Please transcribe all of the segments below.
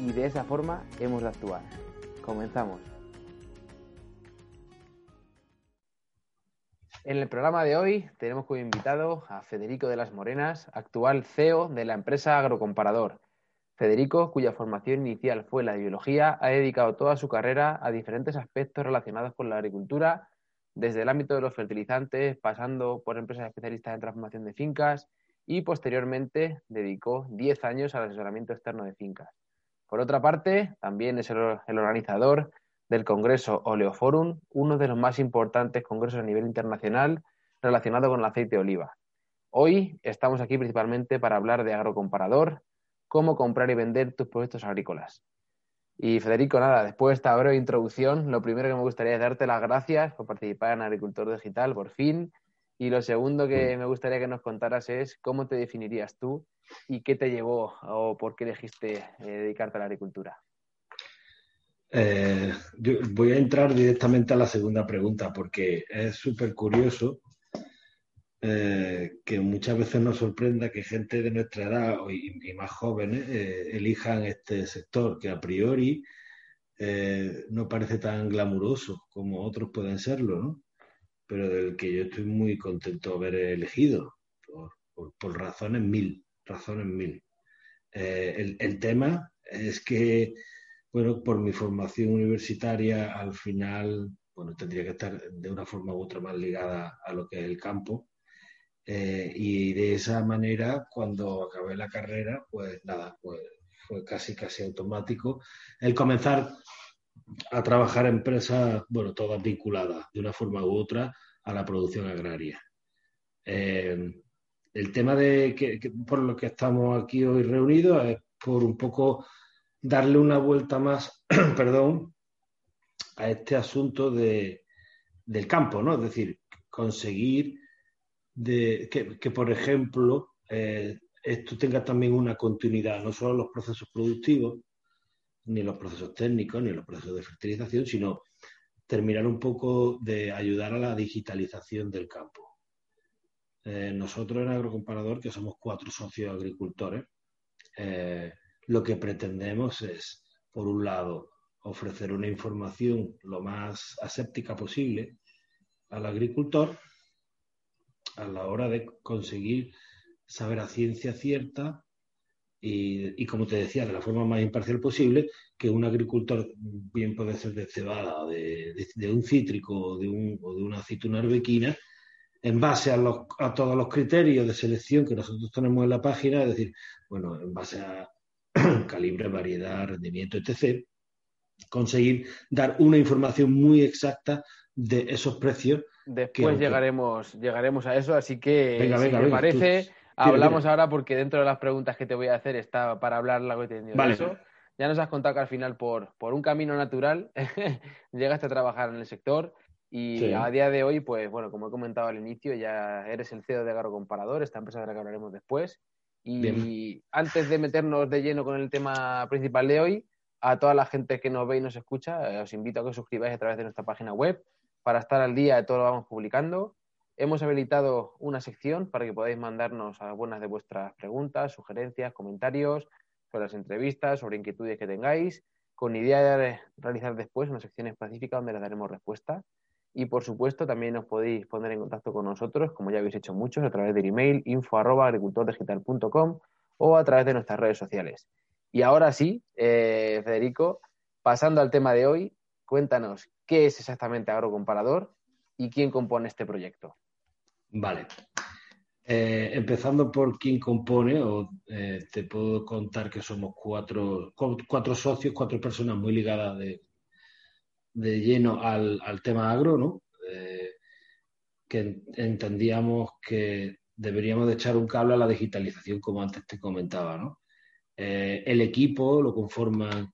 Y de esa forma hemos de actuar. Comenzamos. En el programa de hoy tenemos como invitado a Federico de las Morenas, actual CEO de la empresa Agrocomparador. Federico, cuya formación inicial fue la de biología, ha dedicado toda su carrera a diferentes aspectos relacionados con la agricultura desde el ámbito de los fertilizantes, pasando por empresas especialistas en transformación de fincas y posteriormente dedicó 10 años al asesoramiento externo de fincas. Por otra parte, también es el, organizador del Congreso Oleoforum, uno de los más importantes congresos a nivel internacional relacionado con el aceite de oliva. Hoy estamos aquí principalmente para hablar de agrocomparador, cómo comprar y vender tus productos agrícolas. Y Federico, nada, después de esta breve introducción, lo primero que me gustaría es darte las gracias por participar en Agricultor Digital, por fin. Y lo segundo que me gustaría que nos contaras es cómo te definirías tú y qué te llevó o por qué elegiste eh, dedicarte a la agricultura. Eh, voy a entrar directamente a la segunda pregunta porque es súper curioso eh, que muchas veces nos sorprenda que gente de nuestra edad y, más jóvenes elijan este sector que a priori no parece tan glamuroso como otros pueden serlo, ¿no? Pero del que yo estoy muy contento de haber elegido por, razones mil, razones mil. El, el, tema es que, bueno, por mi formación universitaria, al final, bueno, tendría que estar de una forma u otra más ligada a lo que es el campo eh, y de esa manera, cuando acabé la carrera, pues nada, pues fue casi, casi automático el comenzar a trabajar empresas, bueno, todas vinculadas de una forma u otra a la producción agraria. Eh, el tema de que, por lo que estamos aquí hoy reunidos es por un poco darle una vuelta más, perdón, a este asunto de, del campo, ¿no? Es decir, conseguir de que, por ejemplo, eh, esto tenga también una continuidad, no solo los procesos productivos, ni los procesos técnicos, ni los procesos de fertilización, sino terminar un poco de ayudar a la digitalización del campo. Eh, nosotros en Agrocomparador, que somos cuatro socios agricultores, eh, lo que pretendemos es, por un lado, ofrecer una información lo más aséptica posible al agricultor a la hora de conseguir saber a ciencia cierta y, como te decía, de la forma más imparcial posible, que un agricultor bien puede ser de cebada, de, de, un cítrico o de, un, o de una aceituna arbequina, en base a, los, a todos los criterios de selección que nosotros tenemos en la página, es decir, bueno, en base a calibre, variedad, rendimiento, etc., conseguir dar una información muy exacta de esos precios Después llegaremos, llegaremos a eso, así que si me parece, hablamos ahora porque dentro de las preguntas que te voy a hacer está para hablar largo y tendido eso. Ya nos has contado que al final por, por un camino natural llegaste a trabajar en el sector y a día de hoy, pues bueno, como he comentado al inicio, ya eres el CEO de Garo Comparador, esta empresa de la que hablaremos después. Y antes de meternos de lleno con el tema principal de hoy, a toda la gente que nos ve y nos escucha, eh, os invito a que os suscribáis a través de nuestra página web para estar al día de todo lo que vamos publicando. Hemos habilitado una sección para que podáis mandarnos algunas de vuestras preguntas, sugerencias, comentarios sobre las entrevistas, sobre inquietudes que tengáis, con idea de realizar después una sección específica donde les daremos respuesta. Y por supuesto, también os podéis poner en contacto con nosotros, como ya habéis hecho muchos, a través del email info.agricultordigital.com o a través de nuestras redes sociales. Y ahora sí, eh, Federico, pasando al tema de hoy, cuéntanos qué es exactamente Agrocomparador y quién compone este proyecto. Vale. Eh, empezando por quién compone, o, eh, te puedo contar que somos cuatro, cuatro socios, cuatro personas muy ligadas de, de lleno al, tema agro, ¿no? Eh, que entendíamos que deberíamos de echar un cable a la digitalización, como antes te comentaba, ¿no? el equipo lo conforman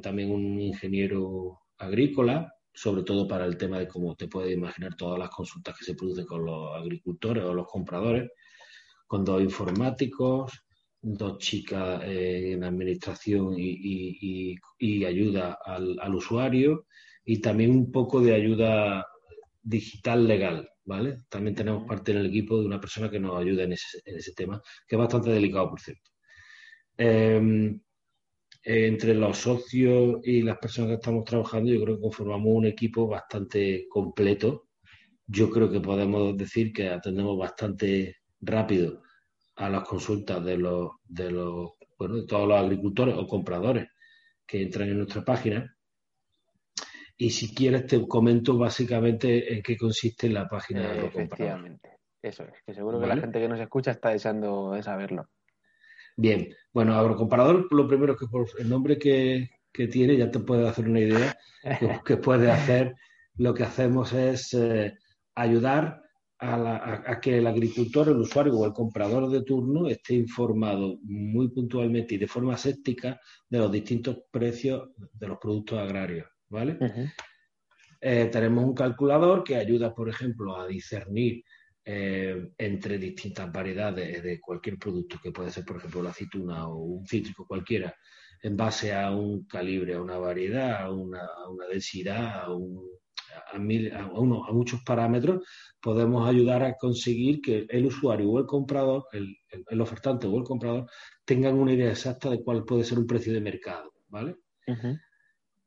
también un ingeniero agrícola, sobre todo para el tema de cómo te puedes imaginar todas las consultas que se producen con los agricultores o los compradores, con dos informáticos, dos chicas eh, en administración y, ayuda al, usuario y también un poco de ayuda digital legal, ¿vale? También tenemos parte en el equipo de una persona que nos ayuda en ese, tema, que es bastante delicado, por cierto. Entre los socios y las personas que estamos trabajando, yo creo que conformamos un equipo bastante completo. Yo creo que podemos decir que atendemos bastante rápido a las consultas de los, de los, bueno, de todos los agricultores o compradores que entran en nuestra página. Y si quieres te comento básicamente en qué consiste la página de Efectivamente, eso es, que seguro que la gente que nos escucha está deseando de saberlo. Bien, bueno, agrocomparador, lo primero que por el nombre que, tiene ya te puede hacer una idea que, puede hacer. Lo que hacemos es eh, ayudar a, que el agricultor, el usuario o el comprador de turno esté informado muy puntualmente y de forma séptica de los distintos precios de los productos agrarios, ¿vale? Eh, tenemos un calculador que ayuda, por ejemplo, a discernir eh, entre distintas variedades de cualquier producto, que puede ser, por ejemplo, la aceituna o un cítrico cualquiera, en base a un calibre, a una variedad, a una, densidad, a, muchos parámetros, podemos ayudar a conseguir que el usuario o el comprador, el, ofertante o el comprador, tengan una idea exacta de cuál puede ser un precio de mercado, ¿vale?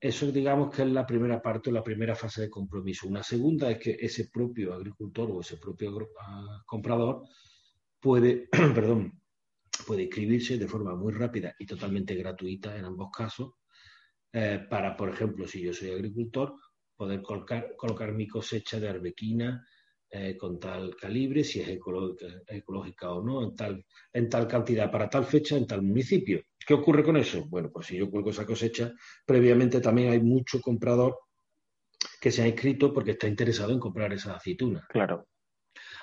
Eso digamos que es la primera parte o la primera fase de compromiso. Una segunda es que ese propio agricultor o ese propio ah, comprador puede, perdón, puede inscribirse de forma muy rápida y totalmente gratuita en ambos casos eh, para, por ejemplo, si yo soy agricultor, poder colocar, colocar mi cosecha de arbequina eh, con tal calibre, si es ecológica, o no, en tal, en tal cantidad, para tal fecha, en tal municipio. ¿Qué ocurre con eso? Bueno, pues si yo cuelgo esa cosecha, previamente también hay mucho comprador que se ha inscrito porque está interesado en comprar esa aceituna. Claro.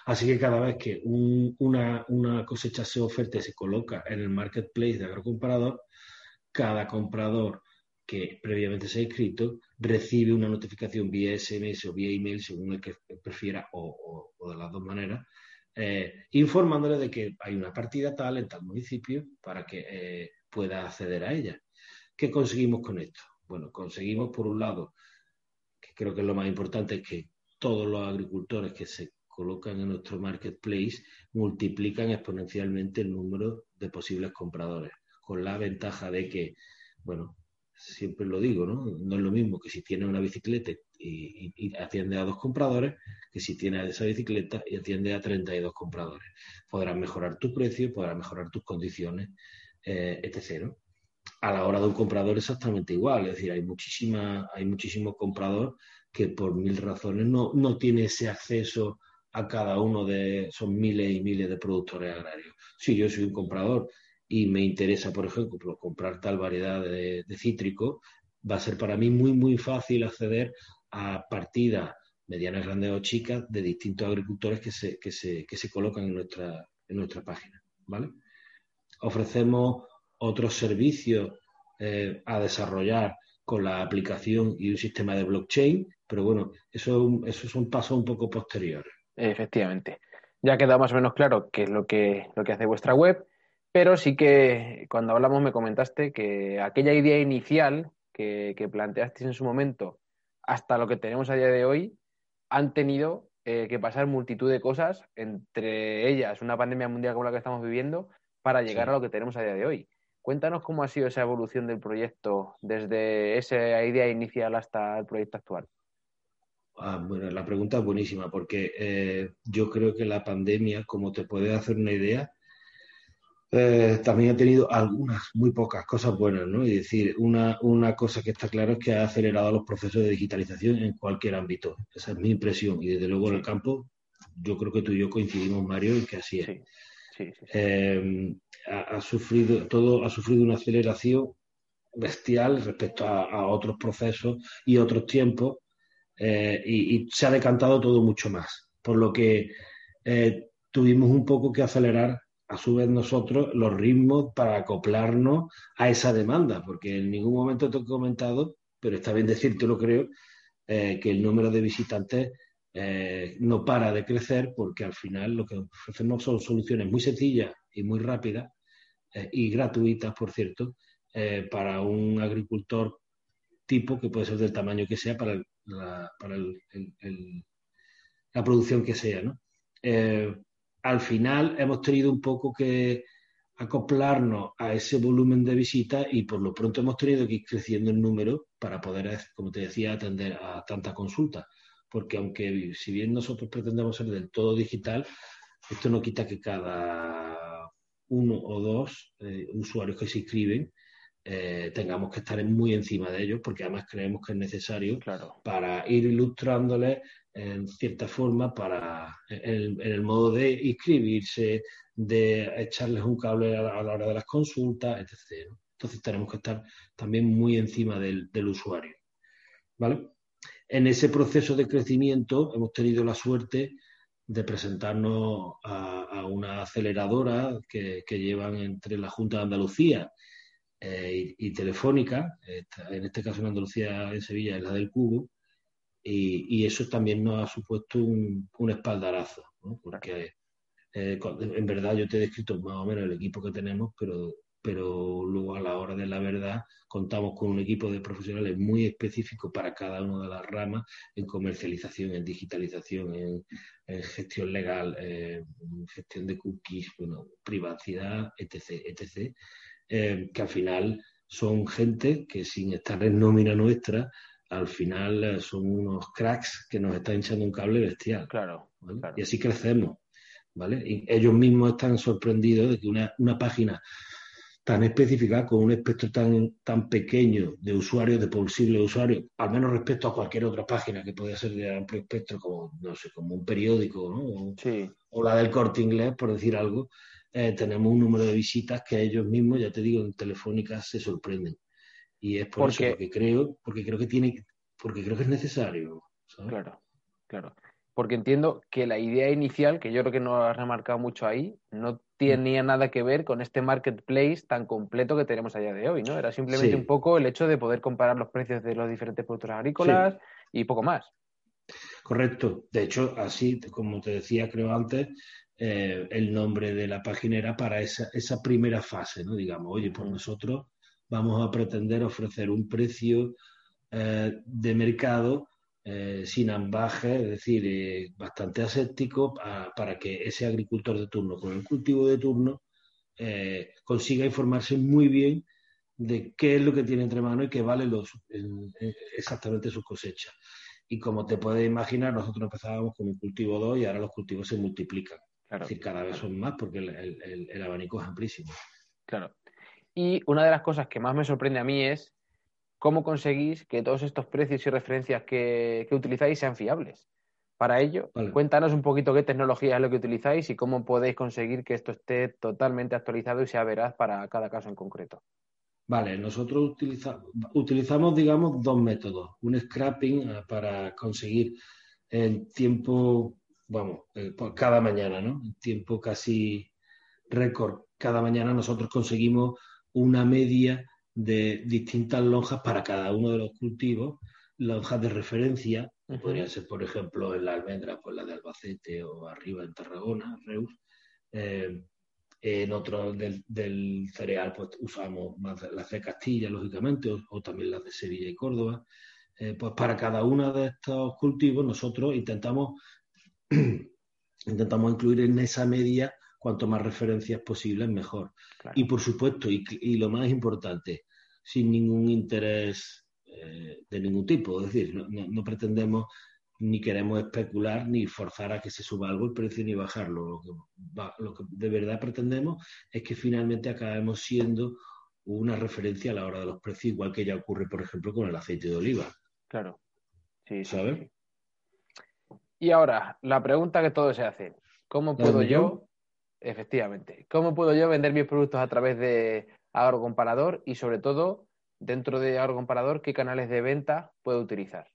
Así que cada vez que una, una, cosecha se oferta y se coloca en el marketplace de agrocomparador, cada comprador que previamente se ha inscrito recibe una notificación vía SMS o vía email, según el que prefiera, o, de las dos maneras, eh, informándole de que hay una partida tal en tal municipio para que eh, pueda acceder a ella. ¿Qué conseguimos con esto? Bueno, conseguimos por un lado, que creo que es lo más importante, que todos los agricultores que se colocan en nuestro marketplace multiplican exponencialmente el número de posibles compradores, con la ventaja de que, bueno, siempre lo digo, ¿no? No es lo mismo que si tienes una bicicleta y, atiende a dos compradores que si tienes esa bicicleta y atiende a 32 compradores. Podrás mejorar tu precio, podrás mejorar tus condiciones, eh, etc. A la hora de un comprador exactamente igual, es decir, hay muchísima, hay muchísimos compradores que por mil razones no, no tiene ese acceso a cada uno de, son miles y miles de productores agrarios. Si yo soy un comprador y me interesa, por ejemplo, comprar tal variedad de, cítrico, va a ser para mí muy, muy fácil acceder a partidas medianas, grandes o chicas de distintos agricultores que se, que se, que se colocan en nuestra, en nuestra página. ¿vale? Ofrecemos otros servicios eh, a desarrollar con la aplicación y un sistema de blockchain, pero bueno, eso, eso son pasos un poco posteriores. Efectivamente. Ya queda más o menos claro qué es lo que, lo que hace vuestra web pero sí que cuando hablamos me comentaste que aquella idea inicial que, planteasteis en su momento hasta lo que tenemos a día de hoy han tenido eh, que pasar multitud de cosas, entre ellas una pandemia mundial como la que estamos viviendo, para llegar a lo que tenemos a día de hoy. Cuéntanos cómo ha sido esa evolución del proyecto desde esa idea inicial hasta el proyecto actual. Ah, bueno, la pregunta es buenísima porque eh, yo creo que la pandemia, como te puedes hacer una idea, eh, también ha tenido algunas, muy pocas cosas buenas, ¿no? Y decir, una, una cosa que está claro es que ha acelerado los procesos de digitalización en cualquier ámbito. Esa es mi impresión. Y desde luego en el campo, yo creo que tú y yo coincidimos, Mario, en que así es. Eh, ha, sufrido, todo ha sufrido una aceleración bestial respecto a, otros procesos y otros tiempos eh, y, se ha decantado todo mucho más. Por lo que tuvimos un poco que acelerar a su vez nosotros los ritmos para acoplarnos a esa demanda, porque en ningún momento te he comentado, pero está bien decirte, lo creo, eh, que el número de visitantes eh, no para de crecer porque al final lo que ofrecemos son soluciones muy sencillas y muy rápidas eh, y gratuitas, por cierto, para un agricultor tipo que puede ser del tamaño que sea para, la, para la producción que sea, ¿no? Al final hemos tenido un poco que acoplarnos a ese volumen de visitas y por lo pronto hemos tenido que ir creciendo el número para poder, como te decía, atender a tantas consultas. Porque aunque si bien nosotros pretendemos ser del todo digital, esto no quita que cada uno o dos eh, usuarios que se inscriben eh, tengamos que estar muy encima de ellos, porque además creemos que es necesario para ir ilustrándoles en cierta forma para en, el modo de inscribirse, de echarles un cable a la, hora de las consultas, etc. Entonces tenemos que estar también muy encima del, usuario. ¿Vale? En ese proceso de crecimiento hemos tenido la suerte de presentarnos a, una aceleradora que, llevan entre la Junta de Andalucía eh, y, Telefónica, en este caso en Andalucía, en Sevilla, es la del Cubo, y, eso también nos ha supuesto un, espaldarazo, porque eh, en verdad yo te he descrito más o menos el equipo que tenemos, pero, pero luego a la hora de la verdad contamos con un equipo de profesionales muy específico para cada una de las ramas, en comercialización, en digitalización, en, gestión legal, en gestión de cookies, bueno, privacidad, etc., etc., eh, que al final son gente que sin estar en nómina nuestra, al final eh, son unos cracks que nos están echando un cable bestial. Claro, Y así crecemos, ¿vale? Y ellos mismos están sorprendidos de que una, página tan específica, con un espectro tan, tan pequeño de usuarios, de posibles usuarios, al menos respecto a cualquier otra página que pueda ser de amplio espectro, como, no sé, como un periódico, ¿no? O, la del corte inglés, por decir algo, eh, tenemos un número de visitas que ellos mismos, ya te digo, en Telefónica se sorprenden. Y es por eso que creo, porque creo que tiene, porque creo que es necesario. Claro, claro. Porque entiendo que la idea inicial, que yo creo que no has remarcado mucho ahí, no tenía nada que ver con este marketplace tan completo que tenemos a día de hoy, ¿no? Era simplemente un poco el hecho de poder comparar los precios de los diferentes productos agrícolas y poco más. Correcto. De hecho, así, como te decía, creo antes, eh, el nombre de la página era para esa, esa primera fase, ¿no? Digamos, oye, pues nosotros vamos a pretender ofrecer un precio eh, de mercado eh, sin ambaje, es decir, bastante aséptico para que ese agricultor de turno con el cultivo de turno consiga informarse muy bien de qué es lo que tiene entre manos y qué vale los, exactamente sus cosechas. Y como te puedes imaginar, nosotros empezábamos con un cultivo 2 y ahora los cultivos se multiplican. Es decir, cada vez son más porque el abanico es amplísimo. Claro. Y una de las cosas que más me sorprende a mí es cómo conseguís que todos estos precios y referencias que, utilizáis sean fiables. Para ello, cuéntanos un poquito qué tecnología es lo que utilizáis y cómo podéis conseguir que esto esté totalmente actualizado y sea veraz para cada caso en concreto. Vale, nosotros utilizamos, digamos, dos métodos. Un scrapping eh, para conseguir el tiempo, vamos, eh, cada mañana, ¿no? El tiempo casi récord. Cada mañana nosotros conseguimos una media de distintas lonjas para cada uno de los cultivos, lonjas de referencia, podría ser, por ejemplo, en la almendra, pues la de Albacete o arriba en Tarragona, Reus. Eh, en otros del, cereal, pues usamos más las de Castilla, lógicamente, o, también las de Sevilla y Córdoba. Eh, pues para cada uno de estos cultivos nosotros intentamos, intentamos incluir en esa media cuanto más referencias posibles, mejor. Y por supuesto, y, lo más importante, sin ningún interés eh, de ningún tipo. Es decir, no, pretendemos ni queremos especular ni forzar a que se suba algo el precio ni bajarlo. Lo que, lo que de verdad pretendemos es que finalmente acabemos siendo una referencia a la hora de los precios, igual que ya ocurre, por ejemplo, con el aceite de oliva. Claro. Sí, ¿sabes? Y ahora, la pregunta que todos se hacen. ¿Cómo puedo yo, efectivamente, cómo puedo yo vender mis productos a través de agrocomparador y sobre todo, dentro de agrocomparador, qué canales de venta puedo utilizar?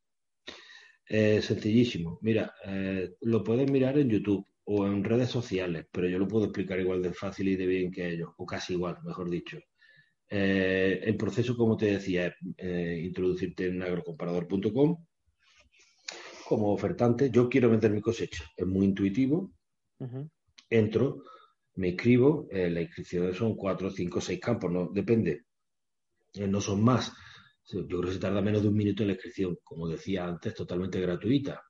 Eh, sencillísimo. Mira, eh, lo puedes mirar en YouTube o en redes sociales, pero yo lo puedo explicar igual de fácil y de bien que ellos, o casi igual, mejor dicho. Eh, el proceso, como te decía, es introducirte en agrocomparador.com como ofertante. Yo quiero vender mi cosecha. Es muy intuitivo. Entro, me inscribo. la inscripción son cuatro, cinco, seis campos, no depende. no son más. Yo creo que se tarda menos de un minuto en la inscripción, como decía antes, totalmente gratuita.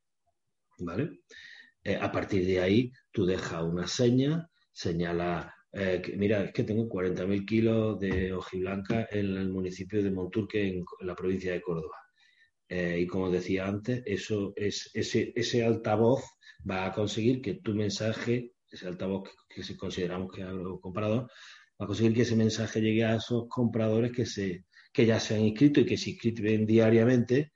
¿Vale? Eh, a partir de ahí, tú dejas una seña, señala, eh, mira, es que tengo 40.000 kilos de hojiblanca en el municipio de Monturque, en, la provincia de Córdoba. Eh, y como decía antes, eso es, ese, altavoz va a conseguir que tu mensaje, ese altavoz que, que consideramos que es algo comparador, va a conseguir que ese mensaje llegue a esos compradores que se, que ya se han inscrito y que se inscriben diariamente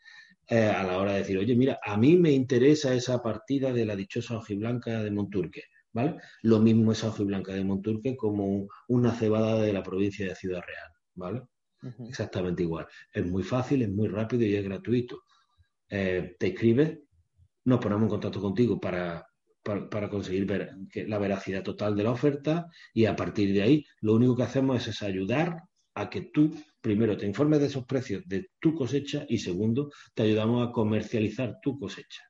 eh, a la hora de decir, oye, mira, a mí me interesa esa partida de la dichosa hojiblanca de Monturque, ¿vale? Lo mismo esa hojiblanca de Monturque como una cebada de la provincia de Ciudad Real, ¿vale? Exactamente igual. Es muy fácil, es muy rápido y es gratuito. Eh, te escribes, nos ponemos en contacto contigo para, para, conseguir ver la veracidad total de la oferta y a partir de ahí lo único que hacemos es ayudar a que tú primero te informes de esos precios de tu cosecha y segundo, te ayudamos a comercializar tu cosecha.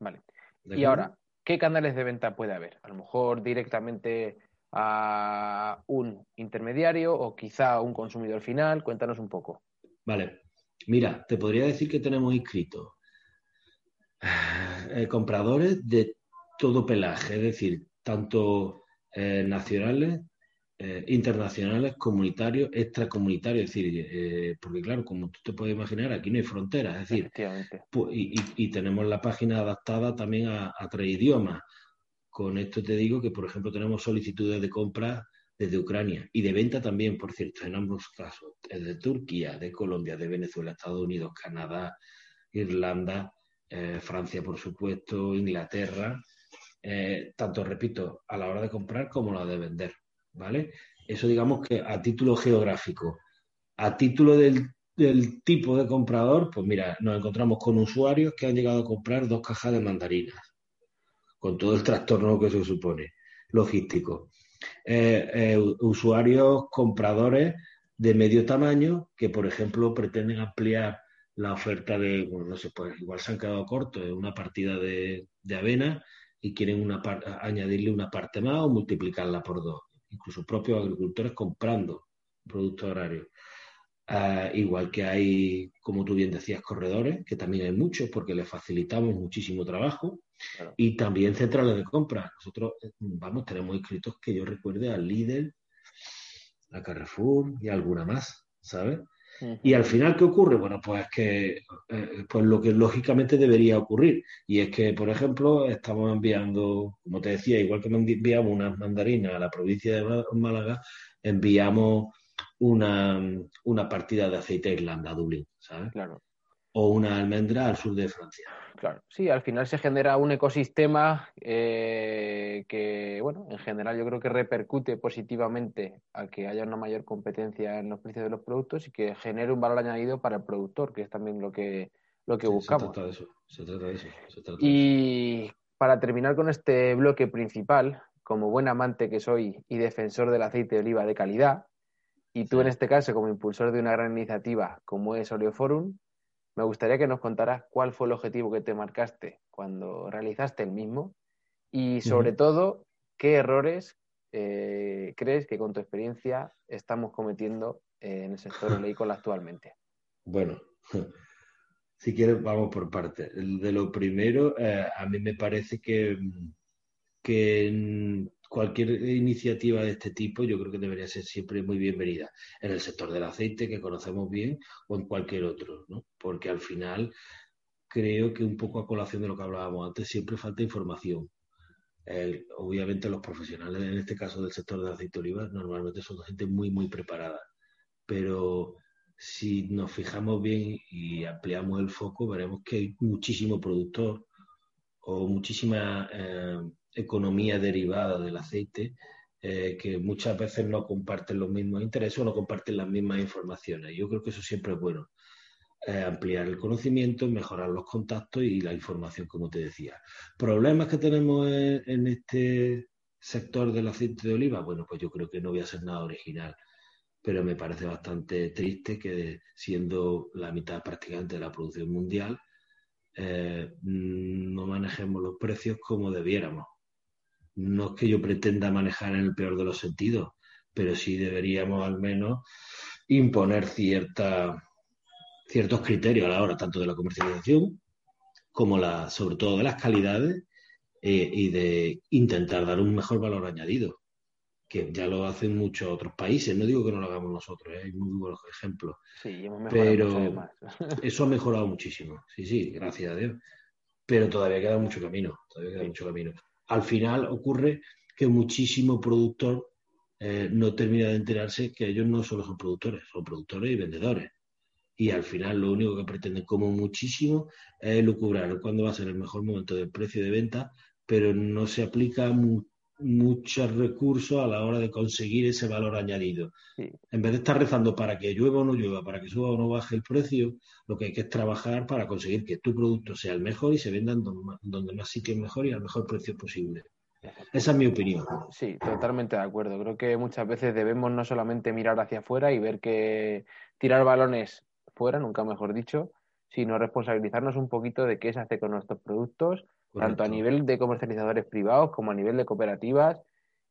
Vale. Y ahora, ¿qué canales de venta puede haber? A lo mejor directamente a un intermediario o quizá a un consumidor final. Cuéntanos un poco. Vale. Mira, te podría decir que tenemos inscritos eh, compradores de todo pelaje, es decir, tanto eh, nacionales eh, internacionales, comunitarios, extracomunitarios, es decir, porque claro, como tú te puedes imaginar, aquí no hay fronteras, es decir, y, tenemos la página adaptada también a, tres idiomas. Con esto te digo que, por ejemplo, tenemos solicitudes de compra desde Ucrania y de venta también, por cierto, en ambos casos, desde Turquía, de Colombia, de Venezuela, Estados Unidos, Canadá, Irlanda, eh, Francia, por supuesto, Inglaterra, tanto, repito, a la hora de comprar como a la de vender. ¿vale? Eso digamos que a título geográfico. A título del, tipo de comprador, pues mira, nos encontramos con usuarios que han llegado a comprar dos cajas de mandarinas, con todo el trastorno que eso supone, logístico. Eh, eh, usuarios compradores de medio tamaño que, por ejemplo, pretenden ampliar la oferta de, bueno, no sé, pues igual se han quedado cortos en una partida de, avena y quieren una añadirle una parte más o multiplicarla por dos incluso propios agricultores comprando productos agrarios. Ah, igual que hay, como tú bien decías, corredores, que también hay muchos porque les facilitamos muchísimo trabajo, y también centrales de compra. Nosotros, eh, vamos, tenemos inscritos que yo recuerde al Lidl, a Carrefour y alguna más, ¿sabes? Y al final, ¿qué ocurre? Bueno, pues que, eh, pues lo que lógicamente debería ocurrir. Y es que, por ejemplo, estamos enviando, como te decía, igual que enviamos unas mandarinas a la provincia de Málaga, enviamos una, una partida de aceite a Irlanda, a Dublín, ¿sabes? Claro o una almendra al sur de Francia. Claro, sí, al final se genera un ecosistema eh, que, bueno, en general yo creo que repercute positivamente a que haya una mayor competencia en los precios de los productos y que genere un valor añadido para el productor, que es también lo que, lo que buscamos. Se trata de eso, se trata de eso. y para terminar con este bloque principal, como buen amante que soy y defensor del aceite de oliva de calidad, y tú en este caso como impulsor de una gran iniciativa como es Oleoforum, me gustaría que nos contaras cuál fue el objetivo que te marcaste cuando realizaste el mismo y sobre todo qué errores eh, crees que con tu experiencia estamos cometiendo en el sector oleícola actualmente. Bueno, si quieres vamos por partes. De lo primero, eh, a mí me parece que, que cualquier iniciativa de este tipo yo creo que debería ser siempre muy bienvenida en el sector del aceite que conocemos bien o en cualquier otro, ¿no? Porque al final creo que un poco a colación de lo que hablábamos antes, siempre falta información. obviamente los profesionales, en este caso del sector de aceite de oliva, normalmente son gente muy, muy preparada. Pero si nos fijamos bien y ampliamos el foco, veremos que hay muchísimo productor o muchísima eh, economía derivada del aceite eh, que muchas veces no comparten los mismos intereses o no comparten las mismas informaciones. Yo creo que eso siempre es bueno. Eh, ampliar el conocimiento, mejorar los contactos y la información, como te decía. ¿Problemas que tenemos en, este sector del aceite de oliva? Bueno, pues yo creo que no voy a ser nada original, pero me parece bastante triste que siendo la mitad prácticamente de la producción mundial, eh, no manejemos los precios como debiéramos. No es que yo pretenda manejar en el peor de los sentidos, pero sí deberíamos al menos imponer cierta ciertos criterios a la hora tanto de la comercialización como la, sobre todo de las calidades eh, y de intentar dar un mejor valor añadido, que ya lo hacen muchos otros países. No digo que no lo hagamos nosotros, ¿eh? hay muy buenos ejemplos. Sí, hemos pero eso ha mejorado muchísimo. Sí, sí, gracias a Dios. Pero todavía queda mucho camino. Todavía queda mucho camino. Al final ocurre que muchísimo productor eh, no termina de enterarse que ellos no solo son productores, son productores y vendedores. Y al final lo único que pretenden como muchísimo es lucubrar cuándo va a ser el mejor momento del precio de venta, pero no se aplica muchos recursos a la hora de conseguir ese valor añadido. En vez de estar rezando para que llueva o no llueva, para que suba o no baje el precio, lo que hay que es trabajar para conseguir que tu producto sea el mejor y se venda donde más sitio mejor y al mejor precio posible. Esa es mi opinión. Sí, totalmente de acuerdo. Creo que muchas veces debemos no solamente mirar hacia afuera y ver que tirar balones fuera, nunca mejor dicho, sino responsabilizarnos un poquito de qué se hace con nuestros productos, tanto a nivel de comercializadores privados como a nivel de cooperativas,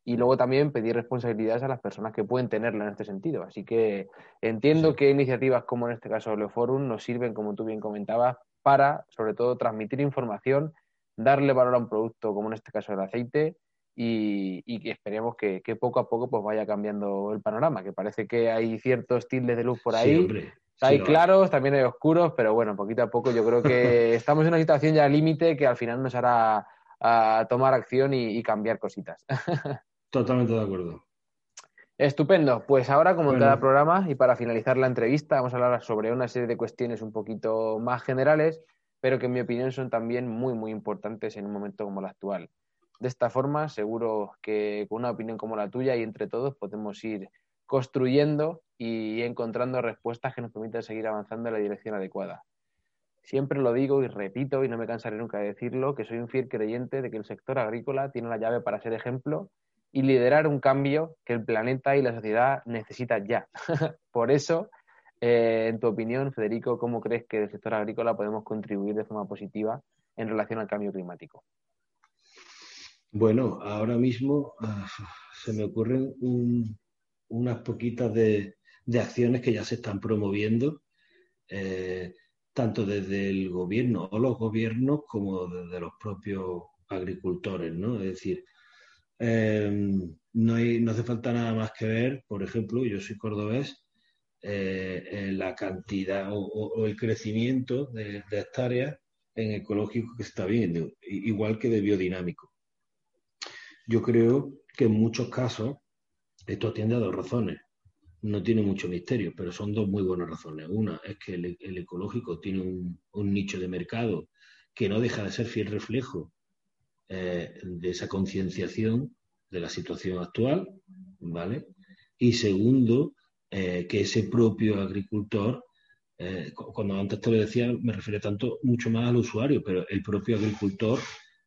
y luego también pedir responsabilidades a las personas que pueden tenerla en este sentido. Así que entiendo que iniciativas como en este caso Leoforum nos sirven, como tú bien comentabas, para, sobre todo, transmitir información, darle valor a un producto, como en este caso el aceite, y, y que esperemos que, poco a poco pues vaya cambiando el panorama, que parece que hay ciertos tildes de luz por ahí, hay claros, también hay oscuros, pero bueno, poquito a poco yo creo que estamos en una situación ya límite que al final nos hará a tomar acción y, cambiar cositas. Totalmente de acuerdo. Estupendo. Pues ahora, como en cada programa, y para finalizar la entrevista, vamos a hablar sobre una serie de cuestiones un poquito más generales, pero que en mi opinión son también muy, muy importantes en un momento como el actual. De esta forma, seguro que con una opinión como la tuya y entre todos podemos ir construyendo y encontrando respuestas que nos permitan seguir avanzando en la dirección adecuada. Siempre lo digo y repito, y no me cansaré nunca de decirlo, que soy un fiel creyente de que el sector agrícola tiene la llave para ser ejemplo y liderar un cambio que el planeta y la sociedad necesitan ya. Por eso, eh, en tu opinión, Federico, ¿cómo crees que el sector agrícola podemos contribuir de forma positiva en relación al cambio climático? Bueno, ahora mismo ah, se me ocurren un, unas poquitas de, acciones que ya se están promoviendo, eh, tanto desde el gobierno o los gobiernos como desde los propios agricultores, ¿no? Es decir, em, no, no hace falta nada más que ver, por ejemplo, yo soy cordobés, eh, la cantidad o, el crecimiento de, de hectáreas en ecológico que se está viendo, igual que de biodinámico. Yo creo que en muchos casos esto atiende a dos razones. No tiene mucho misterio, pero son dos muy buenas razones. Una es que el, ecológico tiene un, nicho de mercado que no deja de ser fiel reflejo eh, de esa concienciación de la situación actual, ¿vale? Y segundo, eh, que ese propio agricultor, eh, cuando antes te lo decía, me refiero tanto mucho más al usuario, pero el propio agricultor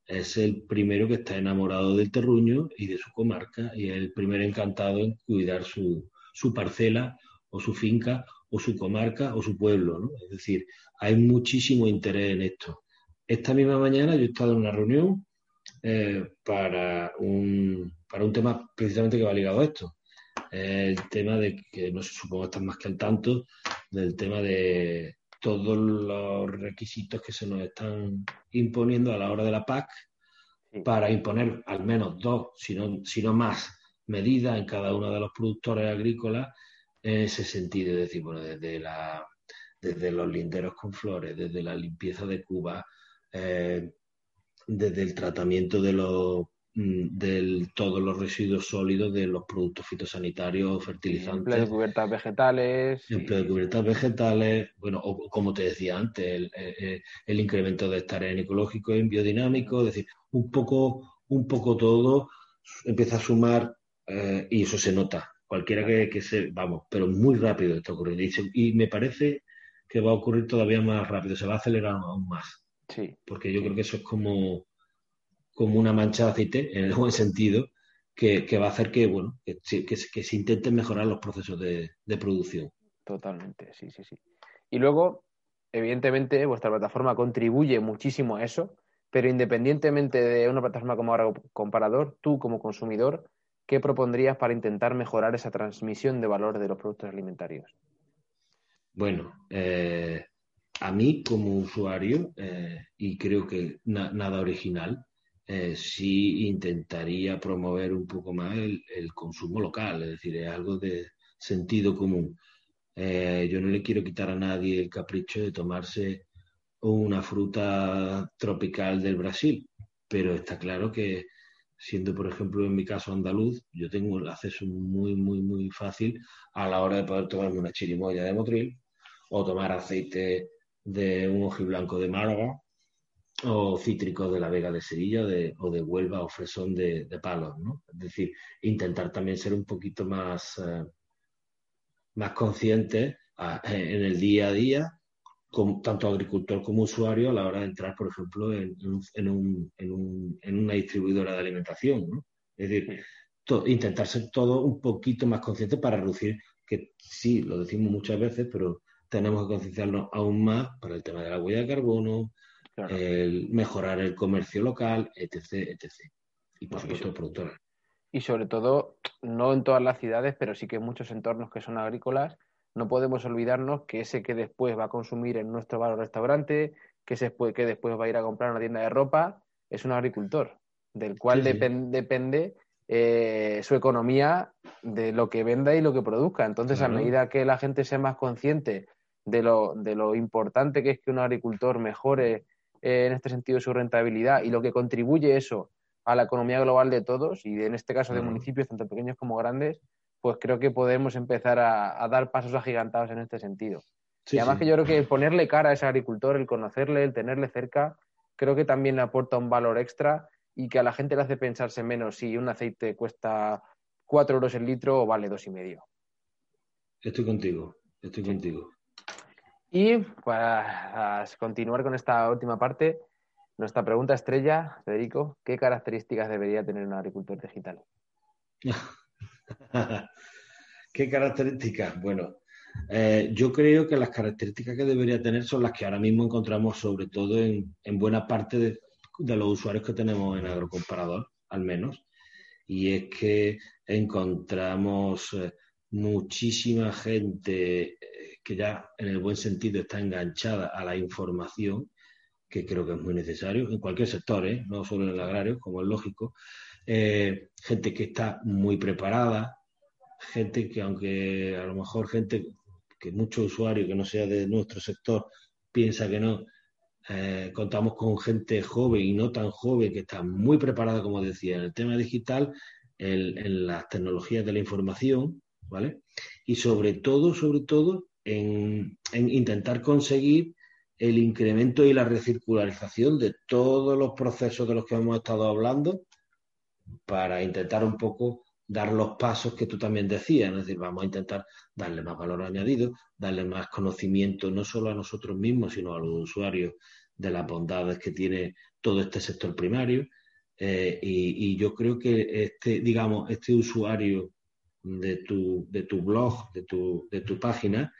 es el primero que está enamorado del terruño y de su comarca y es el primer encantado en cuidar su, su parcela o su finca o su comarca o su pueblo. ¿no? Es decir, hay muchísimo interés en esto. Esta misma mañana yo he estado en una reunión eh, para, un, para un tema precisamente que va ligado a esto. el tema de que no se supongo estar más que al tanto del tema de todos los requisitos que se nos están imponiendo a la hora de la PAC para imponer al menos dos, si no, más, medidas en cada uno de los productores agrícolas en ese sentido. Es decir, bueno, desde la, desde los linderos con flores, desde la limpieza de Cuba, eh, desde el tratamiento de los de todos los residuos sólidos de los productos fitosanitarios, fertilizantes. Empleo de cubiertas vegetales. Empleo de cubiertas vegetales, bueno, o como te decía antes, el, el, incremento de en ecológico y biodinámico, es decir, un poco, un poco todo empieza a sumar eh, y eso se nota. Cualquiera que, que, se, vamos, pero muy rápido está ocurriendo. Y, y me parece que va a ocurrir todavía más rápido, se va a acelerar aún más. Sí. Porque yo creo que eso es como, como una mancha de aceite, en el buen sentido, que, va a hacer que, bueno, que, que, se intenten mejorar los procesos de, producción. Totalmente, sí, sí, sí. Y luego, evidentemente, vuestra plataforma contribuye muchísimo a eso, pero independientemente de una plataforma como ahora comparador, tú como consumidor, ¿qué propondrías para intentar mejorar esa transmisión de valor de los productos alimentarios? Bueno, eh, a mí como usuario, eh, y creo que nada original, eh, sí intentaría promover un poco más el, consumo local, es decir, es algo de sentido común. Eh, yo no le quiero quitar a nadie el capricho de tomarse una fruta tropical del Brasil, pero está claro que siendo, por ejemplo, en mi caso andaluz, yo tengo el acceso muy, muy, muy fácil a la hora de poder tomarme una chirimoya de Motril o tomar aceite de un ojiblanco de Málaga o cítricos de la Vega de Sevilla o de Huelva o fresón de, palos, ¿no? Es decir, intentar también ser un poquito más, eh, más consciente en el día a día, con, tanto agricultor como usuario, a la hora de entrar, por ejemplo, en, un, en, una distribuidora de alimentación, ¿no? Es decir, intentar ser todo un poquito más consciente para reducir, que sí, lo decimos muchas veces, pero tenemos que concienciarnos aún más para el tema de la huella de carbono, el mejorar el comercio local, etc. etc. Y por supuesto el productor. Y sobre todo, no en todas las ciudades, pero sí que en muchos entornos que son agrícolas, no podemos olvidarnos que ese que después va a consumir en nuestro bar o restaurante, que, ese que después va a ir a comprar una tienda de ropa, es un agricultor, del cual depende eh, su economía de lo que venda y lo que produzca. Entonces, a medida que la gente sea más consciente de lo, de lo importante que es que un agricultor mejore eh, en este sentido su rentabilidad y lo que contribuye eso a la economía global de todos y en este caso de municipios tanto pequeños como grandes, pues creo que podemos empezar a, dar pasos agigantados en este sentido. y además que yo creo que ponerle cara a ese agricultor, el conocerle, el tenerle cerca, creo que también le aporta un valor extra y que a la gente le hace pensarse menos si un aceite cuesta cuatro euros el litro o vale dos y medio. Estoy contigo, estoy contigo. Y para continuar con esta última parte, nuestra pregunta estrella, Federico, ¿qué características debería tener un agricultor digital? ¿Qué características? Bueno, eh, yo creo que las características que debería tener son las que ahora mismo encontramos sobre todo en, buena parte de, los usuarios que tenemos en Agrocomparador, al menos, y es que encontramos eh, muchísima gente que ya en el buen sentido está enganchada a la información, que creo que es muy necesario en cualquier sector, ¿eh? no solo en el agrario, como es lógico. Eh, gente que está muy preparada, gente que aunque a lo mejor gente que muchos usuarios que no sea de nuestro sector piensa que no, eh, contamos con gente joven y no tan joven que está muy preparada, como decía, en el tema digital, en las tecnologías de la información, ¿vale? Y sobre todo, sobre todo, en, intentar conseguir el incremento y la recircularización de todos los procesos de los que hemos estado hablando para intentar un poco dar los pasos que tú también decías, es decir, vamos a intentar darle más valor añadido, darle más conocimiento no solo a nosotros mismos, sino a los usuarios de las bondades que tiene todo este sector primario. Eh, y, y, yo creo que este, digamos, este usuario de tu, de tu blog, de tu, de tu página,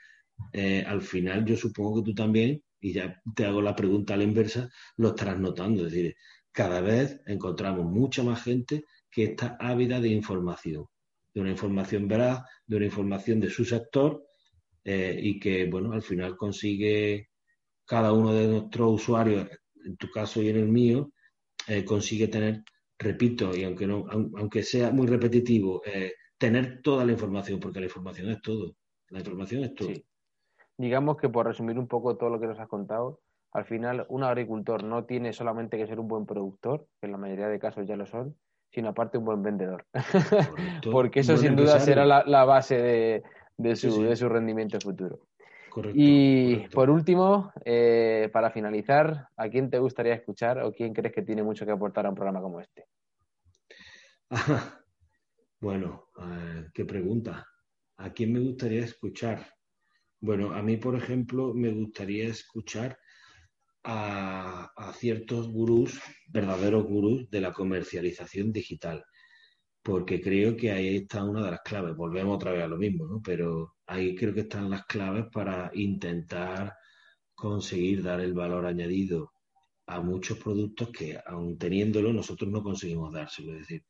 eh, al final yo supongo que tú también, y ya te hago la pregunta a la inversa, lo estarás notando. Es decir, cada vez encontramos mucha más gente que está ávida de información, de una información veraz, de una información de su sector eh, y que, bueno, al final consigue cada uno de nuestros usuarios, en tu caso y en el mío, eh, consigue tener, repito, y aunque, no, aunque sea muy repetitivo, tener toda la información, porque la información es todo. La información es todo. digamos que por resumir un poco todo lo que nos has contado, al final un agricultor no tiene solamente que ser un buen productor, que en la mayoría de casos ya lo son, sino aparte un buen vendedor. Porque eso sin duda será la, base de, su, rendimiento futuro. y por último, eh, para finalizar, ¿a quién te gustaría escuchar o quién crees que tiene mucho que aportar a un programa como este? bueno, eh, qué pregunta. ¿A quién me gustaría escuchar? Bueno, a mí, por ejemplo, me gustaría escuchar a, ciertos gurús, verdaderos gurús de la comercialización digital, porque creo que ahí está una de las claves. Volvemos otra vez a lo mismo, ¿no? Pero ahí creo que están las claves para intentar conseguir dar el valor añadido a muchos productos que, aun teniéndolo, nosotros no conseguimos dárselo. Es decir,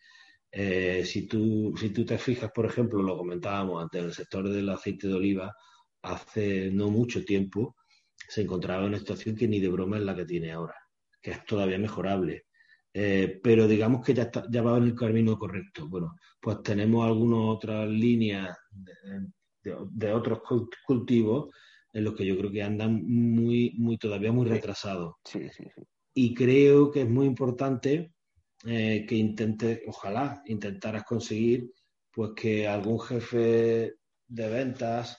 eh, si, tú, si tú te fijas, por ejemplo, lo comentábamos antes, en el sector del aceite de oliva, hace no mucho tiempo se encontraba en una situación que ni de broma es la que tiene ahora, que es todavía mejorable. Eh, pero digamos que ya, está, ya va en el camino correcto. Bueno, pues tenemos algunas otras líneas de, otros cultivos en los que yo creo que andan muy, muy todavía muy retrasados. Sí, sí, sí. Y creo que es muy importante eh, que intentes, ojalá intentaras conseguir, pues que algún jefe de ventas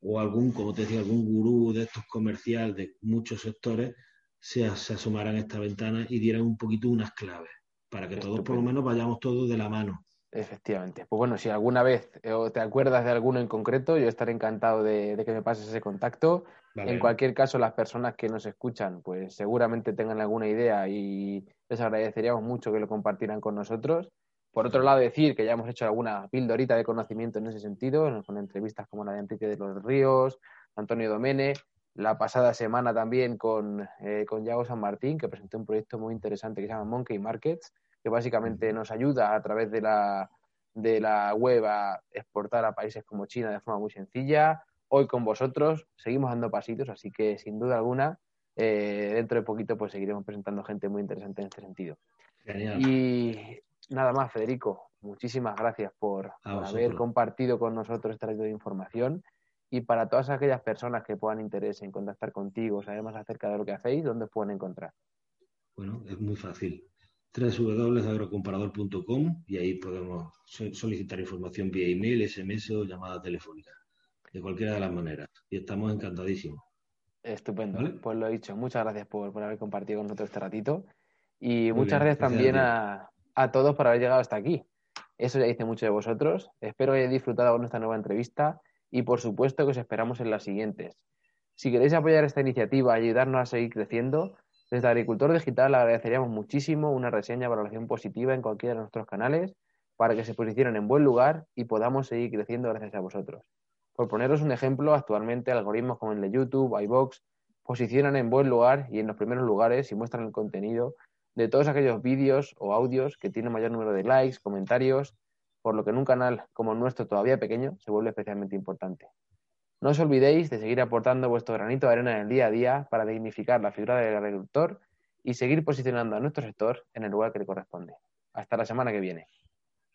o algún, como te decía, algún gurú de estos comerciales de muchos sectores se, se asomaran a esta ventana y dieran un poquito unas claves para que todos por lo menos vayamos todos de la mano. Efectivamente. Pues bueno, si alguna vez eh, te acuerdas de alguno en concreto, yo estaré encantado de, que me pases ese contacto. En cualquier caso, las personas que nos escuchan, pues seguramente tengan alguna idea y les agradeceríamos mucho que lo compartieran con nosotros. Por otro lado, decir que ya hemos hecho alguna pildorita de conocimiento en ese sentido, con entrevistas como la de Enrique de los Ríos, Antonio Domene, la pasada semana también con, eh, con Yago San Martín, que presentó un proyecto muy interesante que se llama Monkey Markets, que básicamente nos ayuda a través de la, de la web a exportar a países como China de forma muy sencilla. Hoy con vosotros seguimos dando pasitos, así que sin duda alguna, eh, dentro de poquito pues seguiremos presentando gente muy interesante en este sentido. Y nada más, Federico. Muchísimas gracias por, haber compartido con nosotros este reto de información. Y para todas aquellas personas que puedan interés en contactar contigo, saber más acerca de lo que hacéis, ¿dónde os pueden encontrar? Bueno, es muy fácil. www.agrocomparador.com y ahí podemos solicitar información vía email, SMS o llamada telefónica. De cualquiera de las maneras. Y estamos encantadísimos. Estupendo. Pues lo he dicho. Muchas gracias por, haber compartido con nosotros este ratito. Y muchas gracias, también a, a todos por haber llegado hasta aquí. Eso ya dice mucho de vosotros. Espero que hayáis disfrutado con esta nueva entrevista y por supuesto que os esperamos en las siguientes. Si queréis apoyar esta iniciativa y ayudarnos a seguir creciendo, desde Agricultor Digital agradeceríamos muchísimo una reseña valoración positiva en cualquiera de nuestros canales para que se posicionen en buen lugar y podamos seguir creciendo gracias a vosotros. Por poneros un ejemplo, actualmente algoritmos como el de YouTube, iBox, posicionan en buen lugar y en los primeros lugares y muestran el contenido de todos aquellos vídeos o audios que tienen mayor número de likes, comentarios, por lo que en un canal como el nuestro todavía pequeño se vuelve especialmente importante. No os olvidéis de seguir aportando vuestro granito de arena en el día a día para dignificar la figura del agricultor y seguir posicionando a nuestro sector en el lugar que le corresponde. Hasta la semana que viene.